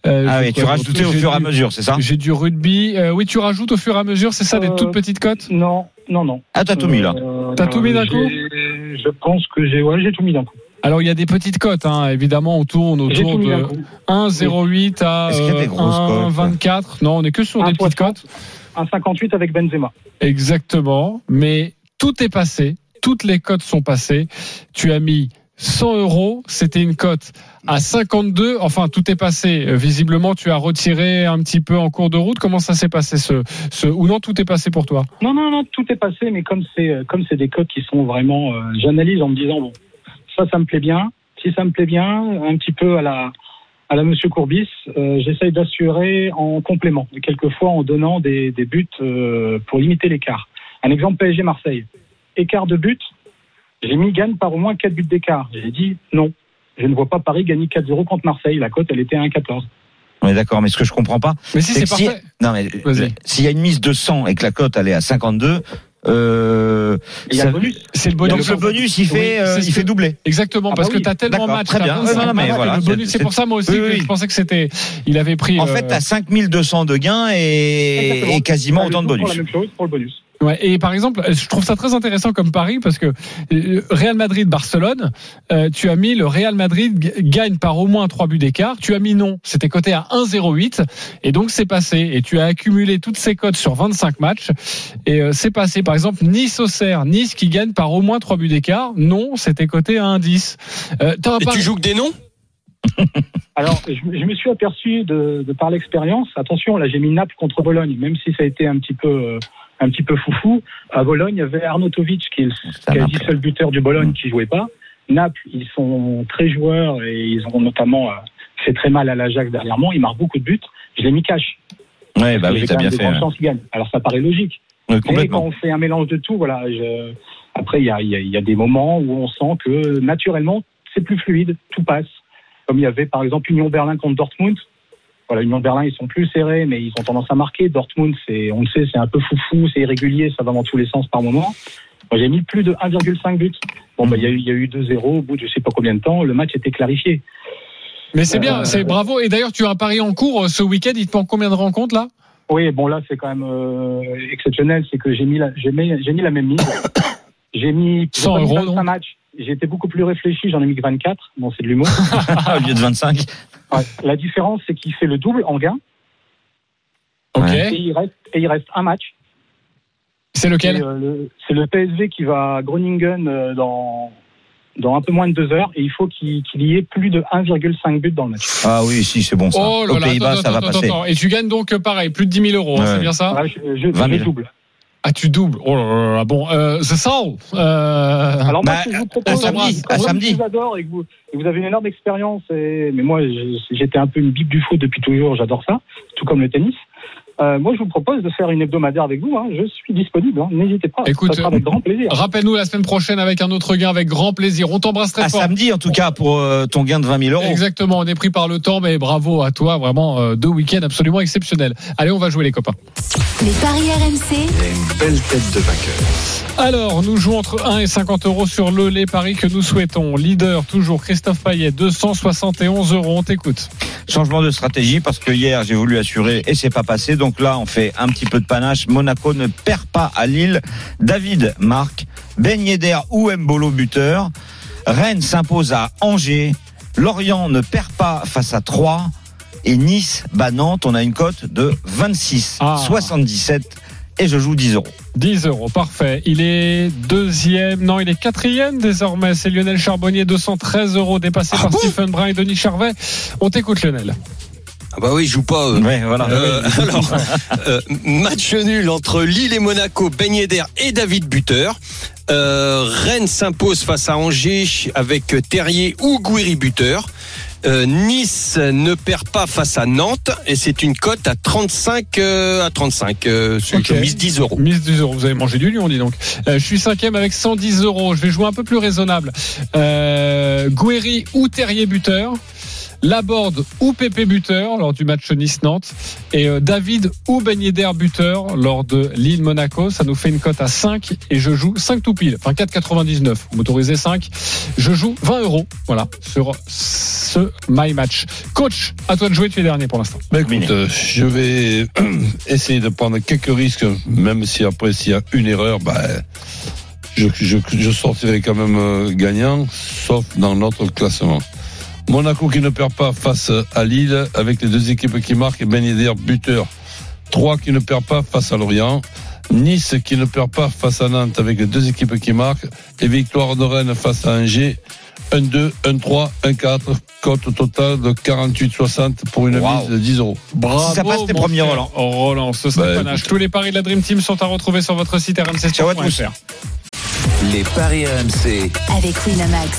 euh, Ah oui, tu d'autre au fur et à mesure, c'est ça? J'ai du rugby. Euh, oui, tu rajoutes au fur et à mesure, c'est ça, des Euh, toutes petites cotes? Non, non, non. Ah, t'as tout mis là. Euh, T'as tout mis d'un coup? Je pense que j'ai ouais, j'ai tout mis d'un coup. Alors, il y a des petites cotes, hein. évidemment, on tourne autour de coup. 1,08 à Est-ce qu'il y a des euh, grosses cotes 1,24. Non, on est que sur Un des petites 60. cotes. Un 58 avec Benzema. Exactement. Mais tout est passé. Toutes les cotes sont passées. Tu as mis 100 euros. C'était une cote à 52. Enfin, tout est passé. Visiblement, tu as retiré un petit peu en cours de route. Comment ça s'est passé ce, ou non, tout est passé pour toi? Non, non, non, tout est passé, mais comme c'est euh, comme c'est des codes qui sont vraiment, euh, j'analyse en me disant bon, ça, ça me plaît bien. Si ça me plaît bien, un petit peu à la à la Monsieur Courbis, euh, j'essaye d'assurer en complément, et quelquefois en donnant des, des buts pour limiter l'écart. Un exemple PSG Marseille, écart de but J'ai mis gagne par au moins 4 buts d'écart. J'ai dit non. Je ne vois pas Paris gagner 4-0 contre Marseille. La cote, elle était à 1,14. On est d'accord, mais ce que je comprends pas, Mais si, c'est c'est que si- parfait. non mais Vas-y. s'il y a une mise de 100 et que la cote elle est à 52, euh, Et il y a ça- le bonus. C'est donc le bonus il Oui, fait, euh, c'est il fait que- doubler. Exactement, Ah parce bah que oui. tu as tellement matchs. très t'as bien. 25 Non, non, mais matchs, voilà, le c'est- bonus. C'est c'est- pour ça, moi aussi, Oui, que oui. je pensais que c'était. Il avait pris. En euh, fait, t'as 5200 de gains et, quasiment autant de bonus. Pour la même chose pour le bonus. Ouais, et par exemple, je trouve ça très intéressant comme pari parce que euh, Real Madrid-Barcelone, euh, tu as mis le Real Madrid gagne par au moins 3 buts d'écart. Tu as mis non, c'était coté à 1,08 et donc c'est passé. Et tu as accumulé toutes ces cotes sur 25 matchs et euh, c'est passé. Par exemple, Nice-Auxerre, Nice qui gagne par au moins 3 buts d'écart. Non, c'était coté à 1,10. Euh, t'as un Et tu joues que des noms? Alors, je, je me suis aperçu de, de par l'expérience. Attention, là, j'ai mis Naples contre Bologne, même si ça a été un petit peu, euh, un petit peu foufou. À Bologne, il y avait Arnautovic, qui est le quasi seul buteur du Bologne, qui jouait pas. Naples, ils sont très joueurs et ils ont notamment euh, fait très mal à l'Ajax dernièrement. Ils marquent beaucoup de buts. Je l'ai mis cash. Ouais, bah oui, t'as bien fait. ouais. Alors, ça paraît logique. Ouais, Mais quand on fait un mélange de tout, voilà. je- Après, il y a, il y a- il y a des moments où on sent que naturellement, c'est plus fluide, tout passe. Comme il y avait par exemple Union Berlin contre Dortmund. Voilà, Union Berlin, ils sont plus serrés, mais ils ont tendance à marquer. Dortmund, c'est, on le sait, c'est un peu foufou, c'est irrégulier, ça va dans tous les sens par moment. Moi, j'ai mis plus de 1,5 buts. Bon, bah, il y a eu, y a eu 2-0 au bout de je sais pas combien de temps. Le match était clarifié. Mais c'est bien, Euh, c'est bravo. Et d'ailleurs, tu as un pari en cours euh, ce week-end. Il te manque combien de rencontres là? Oui, bon là c'est quand même euh, exceptionnel, c'est que j'ai mis la, j'ai mis, j'ai mis la même mise. J'ai mis j'ai 100 pas mis euros, 25 donc. matchs. J'ai été beaucoup plus réfléchi, j'en ai mis que 24. Bon, c'est de l'humour. Au lieu de 25. Ouais. La différence, c'est qu'il fait le double en gain Ok. Ouais. et il reste et il reste un match. C'est lequel euh, le- C'est le PSV qui va à Groningen euh, dans dans un peu moins de deux heures et il faut qu'il qu'il y ait plus de 1,5 but dans le match. Ah oui, si, c'est bon ça. Oh là Aux Pays-Bas, attends, ça va attends, passer. attends. Et tu gagnes donc euh, pareil, plus de 10 000 euros, hein, Ouais. c'est bien ça je, je, 20 000. je double. Ah, tu doubles. Oh là là là. Bon, euh, The Soul. Euh... Alors moi, Bah, ce que je vous à propose, samedi, comme à je samedi. vous adore et que vous, et vous avez une énorme expérience, et, mais moi, je- j'étais un peu une bible du foot depuis toujours, j'adore ça, tout comme le tennis. Euh, moi, je vous propose de faire une hebdomadaire avec vous. Hein. Je suis disponible. hein. N'hésitez pas. Écoute, ça sera avec grand plaisir. Rappelle-nous la semaine prochaine avec un autre gain avec grand plaisir. On t'embrasse très À fort. samedi, en tout cas, pour euh, ton gain de 20 000 euros. Exactement, on est pris par le temps, mais bravo à toi, vraiment euh, deux week-ends absolument exceptionnels. Allez, on va jouer les copains. Les paris RMC, une belle tête de vainqueur. Alors, nous jouons entre 1 et 50 euros sur le les paris que nous souhaitons. Leader, toujours Christophe Payet, 271 euros. On t'écoute. Changement de stratégie parce que hier j'ai voulu assurer et c'est pas passé. Donc là on fait un petit peu de panache. Monaco ne perd pas à Lille. David marque. Ben Yedder ou Mbolo buteur. Rennes s'impose à Angers. Lorient ne perd pas face à 3 et Nice bat Nantes. On a une cote de 26 Ah. 77 et je joue 10 euros. 10 euros, parfait. Il est deuxième, non, il est quatrième désormais. C'est Lionel Charbonnier, 213 euros, dépassé Ah par bon Stephen Brun et Denis Charvet. On t'écoute, Lionel. Ah bah oui, je joue pas. euh. Ouais, voilà. Euh, alors, euh, match nul entre Lille et Monaco, Ben Yedder et David Buteur. Euh, Rennes s'impose face à Angers avec Terrier ou Gouiri Buteur. Euh, nice ne perd pas face à Nantes et c'est une cote à 35 euh, à 35. Euh, Ok. Je mise 10 euros. Mise 10 euros. Vous avez mangé du lion, dis donc. Euh, je suis cinquième avec 110 euros. Je vais jouer un peu plus raisonnable. Euh, Guéry ou Terrier buteur? Laborde ou Pépé buteur lors du match Nice-Nantes et euh, David ou Ben Yedder buteur lors de Lille-Monaco. Ça nous fait une cote à 5 et je joue 5 tout pile, enfin 4,99. Vous m'autorisez 5. Je joue 20 euros, voilà, sur ce My Match. Coach, à toi de jouer, tu es dernier pour l'instant. Écoute, euh, je vais essayer de prendre quelques risques, même si après, s'il y a une erreur, bah, je, je, je sortirai quand même euh, gagnant, sauf dans notre classement. Monaco qui ne perd pas face à Lille, avec les deux équipes qui marquent, et Ben Yedder buteur. 3 qui ne perd pas face à Lorient. Nice qui ne perd pas face à Nantes, avec les deux équipes qui marquent. Et victoire de Rennes face à Angers. 1-2, 1-3, 1-4, cote totale de 48,60 pour une Wow. mise de 10 euros. Bravo, Si ça passe, t'es mon premier, cher Roland. Roland, ce serait Bah, panache. Tous les paris de la Dream Team sont à retrouver sur votre site rmc.fr. Les paris RMC. avec Winamax.